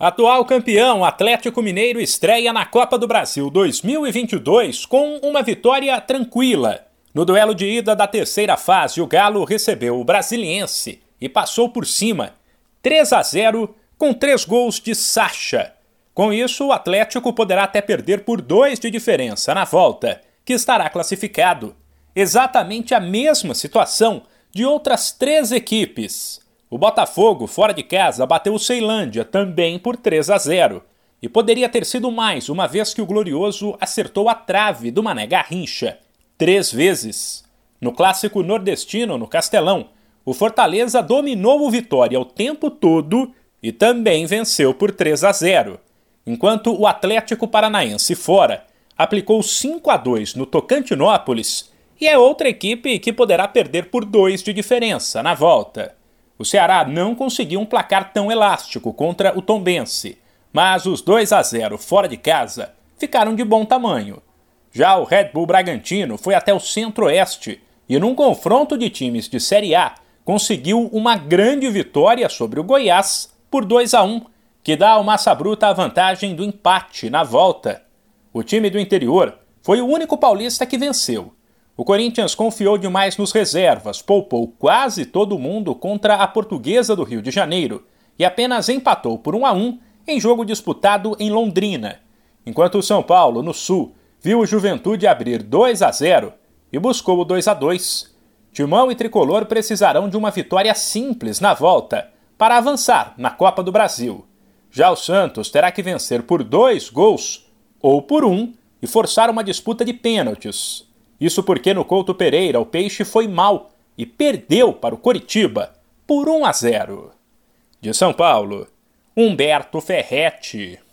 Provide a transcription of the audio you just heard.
Atual campeão Atlético Mineiro estreia na Copa do Brasil 2022 com uma vitória tranquila. No duelo de ida da terceira fase, o Galo recebeu o Brasiliense e passou por cima, 3 a 0, com três gols de Sacha. Com isso, o Atlético poderá até perder por dois de diferença na volta, que estará classificado. Exatamente a mesma situação de outras três equipes. O Botafogo, fora de casa, bateu o Ceilândia também por 3 a 0. E poderia ter sido mais, uma vez que o Glorioso acertou a trave do Mané Garrincha três vezes. No clássico nordestino, no Castelão, o Fortaleza dominou o Vitória o tempo todo e também venceu por 3 a 0. Enquanto o Atlético Paranaense fora aplicou 5 a 2 no Tocantinópolis e é outra equipe que poderá perder por dois de diferença na volta. O Ceará não conseguiu um placar tão elástico contra o Tombense, mas os 2 a 0 fora de casa ficaram de bom tamanho. Já o Red Bull Bragantino foi até o Centro-Oeste e, num confronto de times de Série A, conseguiu uma grande vitória sobre o Goiás por 2 a 1, que dá ao Massa Bruta a vantagem do empate na volta. O time do interior foi o único paulista que venceu o Corinthians confiou demais nos reservas, poupou quase todo mundo contra a Portuguesa do Rio de Janeiro e apenas empatou por 1 a 1 em jogo disputado em Londrina. Enquanto o São Paulo, no Sul, viu o Juventude abrir 2 a 0 e buscou o 2 a 2. Timão e Tricolor precisarão de uma vitória simples na volta para avançar na Copa do Brasil. Já o Santos terá que vencer por dois gols ou por um e forçar uma disputa de pênaltis. Isso porque no Couto Pereira o Peixe foi mal e perdeu para o Coritiba por 1 a 0. De São Paulo, Humberto Ferretti.